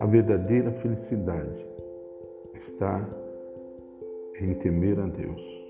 A verdadeira felicidade está em temer a Deus.